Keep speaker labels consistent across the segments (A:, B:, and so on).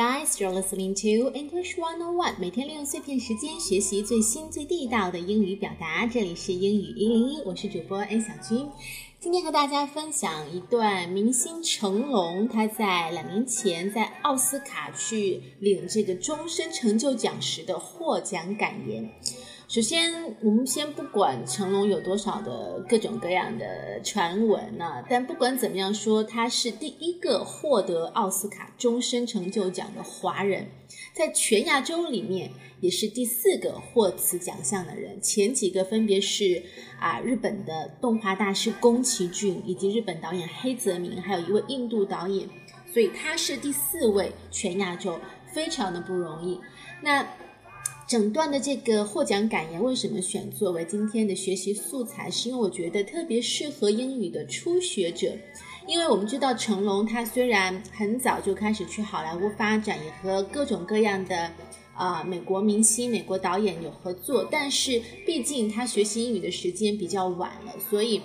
A: Guys, you're listening to English 101. 每天利用碎片时间学习最新最地道的英语表达。这里是英语一零一，我是主播 A 小军。今天和大家分享一段明星成龙他在两年前在奥斯卡去领这个终身成就奖时的获奖感言。首先，我们先不管成龙有多少的各种各样的传闻呢，但不管怎么样说，他是第一个获得奥斯卡终身成就奖的华人，在全亚洲里面也是第四个获此奖项的人。前几个分别是啊，日本的动画大师宫崎骏，以及日本导演黑泽明，还有一位印度导演，所以他是第四位全亚洲，非常的不容易。那。整段的这个获奖感言为什么选作为今天的学习素材？是因为我觉得特别适合英语的初学者。因为我们知道成龙他虽然很早就开始去好莱坞发展，也和各种各样的啊美国明星、美国导演有合作，但是毕竟他学习英语的时间比较晚了，所以。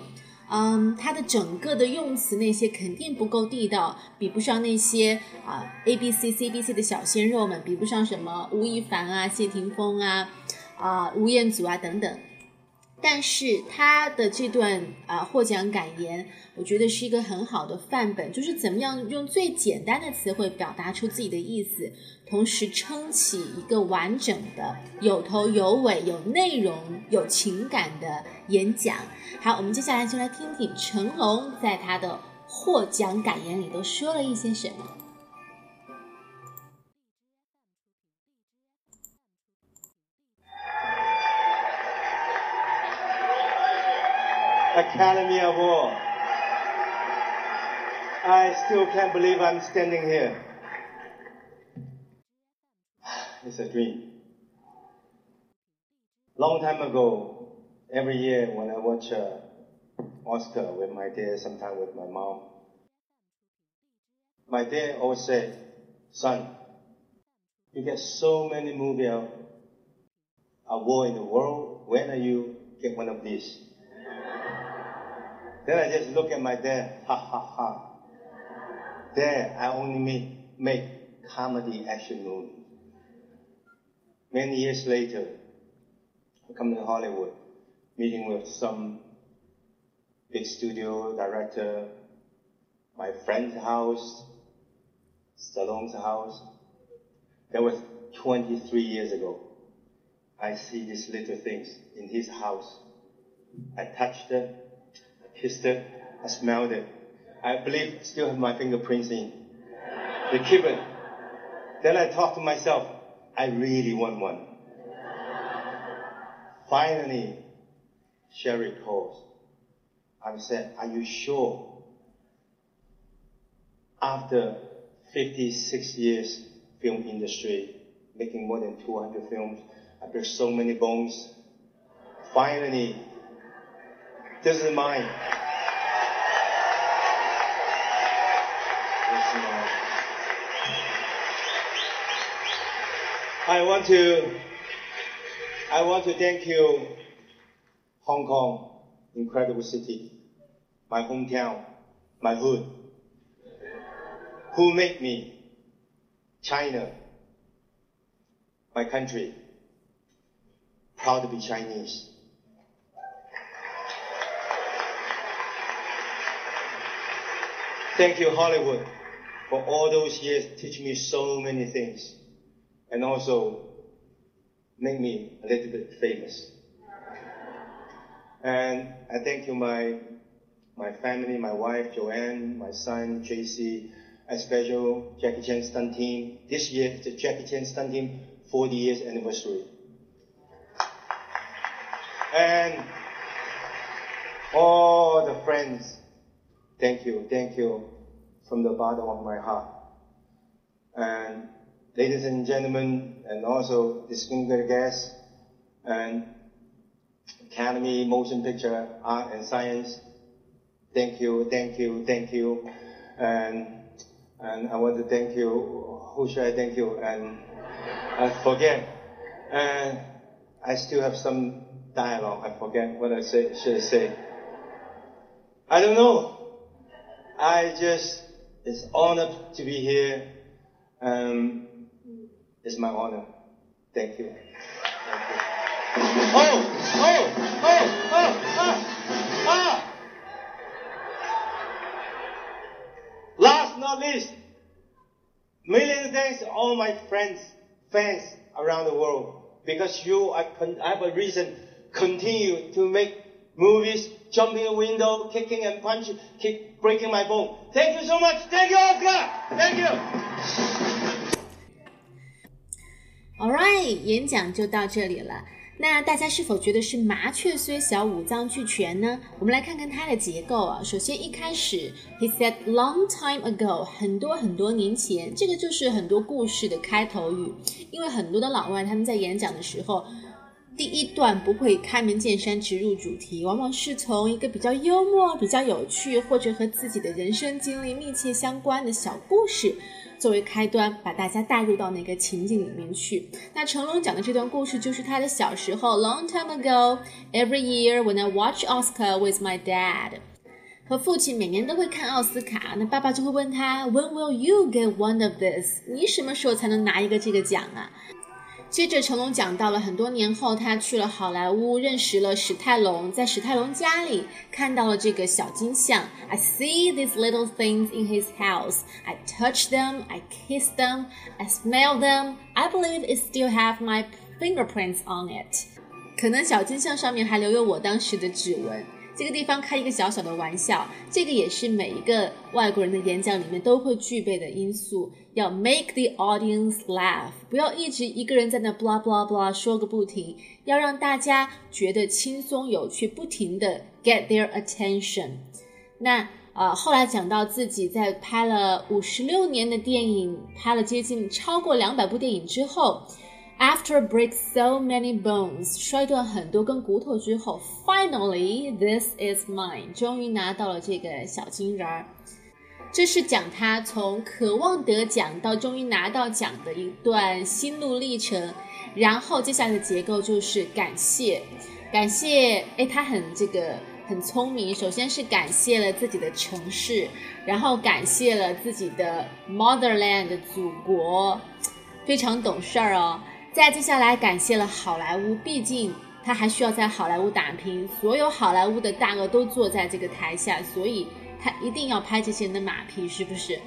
A: 嗯，他的整个的用词那些肯定不够地道，比不上那些啊 A B C C B C 的小鲜肉们，比不上什么吴亦凡啊、谢霆锋啊、啊吴彦祖啊等等。但是他的这段啊获奖感言，我觉得是一个很好的范本，就是怎么样用最简单的词汇表达出自己的意思，同时撑起一个完整的、有头有尾、有内容、有情感的演讲。好，我们接下来就来听听成龙在他的获奖感言里都说了一些什么。
B: Academy Award. I still can't believe I'm standing here. It's a dream. Long time ago, every year when I watch uh, Oscar with my dad, sometimes with my mom, my dad always said, son, you get so many movie award in the world, when are you get one of these? Then I just look at my dad, ha ha ha. Dad, I only make, make comedy action movies. Many years later, I come to Hollywood, meeting with some big studio director, my friend's house, Stallone's house. That was 23 years ago. I see these little things in his house. I touch them I smelled it. I believe still have my fingerprints in. They keep it. Then I thought to myself, I really want one. Finally, Sherry calls. I said, are you sure? After 56 years film industry, making more than 200 films, I break so many bones. Finally, this is mine. This is mine. I want to I want to thank you, Hong Kong, incredible city, my hometown, my hood, who made me, China, my country, proud to be Chinese. Thank you, Hollywood, for all those years teaching me so many things and also make me a little bit famous. And I thank you, my, my family, my wife, Joanne, my son, JC, a special Jackie Chan stunt team. This year, it's the Jackie Chan stunt team 40 years anniversary. And all the friends Thank you, thank you from the bottom of my heart. And ladies and gentlemen, and also distinguished guests, and Academy Motion Picture Art and Science, thank you, thank you, thank you. And, and I want to thank you, who should I thank you? And I forget. And I still have some dialogue, I forget what I say, should I say. I don't know. I just, it's honored to be here. Um, it's my honor. Thank you. Thank you. Oh, oh, oh, oh, ah, ah. Last not least, million thanks to all my friends, fans around the world. Because you, I, con- I have a reason continue to make movies, jumping a window, kicking and punch, kick, breaking my bone. Thank you so much. Thank you, Oscar. Thank you.
A: All right，演讲就到这里了。那大家是否觉得是麻雀虽小，五脏俱全呢？我们来看看它的结构啊。首先一开始，He said long time ago，很多很多年前，这个就是很多故事的开头语。因为很多的老外他们在演讲的时候，第一段不会开门见山直入主题，往往是从一个比较幽默、比较有趣，或者和自己的人生经历密切相关的小故事。作为开端，把大家带入到那个情景里面去。那成龙讲的这段故事就是他的小时候，Long time ago, every year when I watch Oscar with my dad，和父亲每年都会看奥斯卡。那爸爸就会问他，When will you get one of this？你什么时候才能拿一个这个奖啊？接着成龙讲到了很多年后，他去了好莱坞，认识了史泰龙，在史泰龙家里看到了这个小金像。I see these little things in his house. I touch them, I kiss them, I smell them. I believe it still have my fingerprints on it. 可能小金像上面还留有我当时的指纹。这个地方开一个小小的玩笑，这个也是每一个外国人的演讲里面都会具备的因素，要 make the audience laugh，不要一直一个人在那 blah blah blah 说个不停，要让大家觉得轻松有趣，不停的 get their attention。那呃，后来讲到自己在拍了五十六年的电影，拍了接近超过两百部电影之后。After break so many bones，摔断很多根骨头之后，Finally this is mine，终于拿到了这个小金人儿。这是讲他从渴望得奖到终于拿到奖的一段心路历程。然后接下来的结构就是感谢，感谢，哎，他很这个很聪明。首先是感谢了自己的城市，然后感谢了自己的 motherland 祖国，非常懂事儿哦。再接下来感谢了好莱坞，毕竟他还需要在好莱坞打拼，所有好莱坞的大鳄都坐在这个台下，所以他一定要拍这些人的马屁，是不是？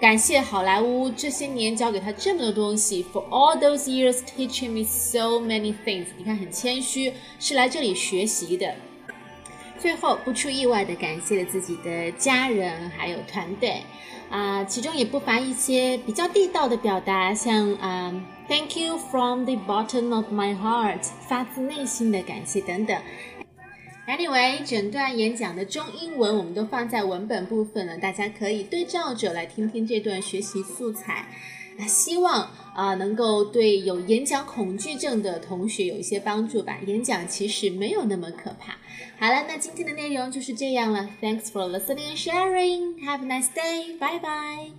A: 感谢好莱坞这些年教给他这么多东西，For all those years teaching me so many things。你看很谦虚，是来这里学习的。最后不出意外的感谢了自己的家人还有团队，啊，其中也不乏一些比较地道的表达，像啊。Thank you from the bottom of my heart，发自内心的感谢等等。Anyway，整段演讲的中英文我们都放在文本部分了，大家可以对照着来听听这段学习素材。希望啊能够对有演讲恐惧症的同学有一些帮助吧。演讲其实没有那么可怕。好了，那今天的内容就是这样了。Thanks for listening and sharing. Have a nice day. Bye bye.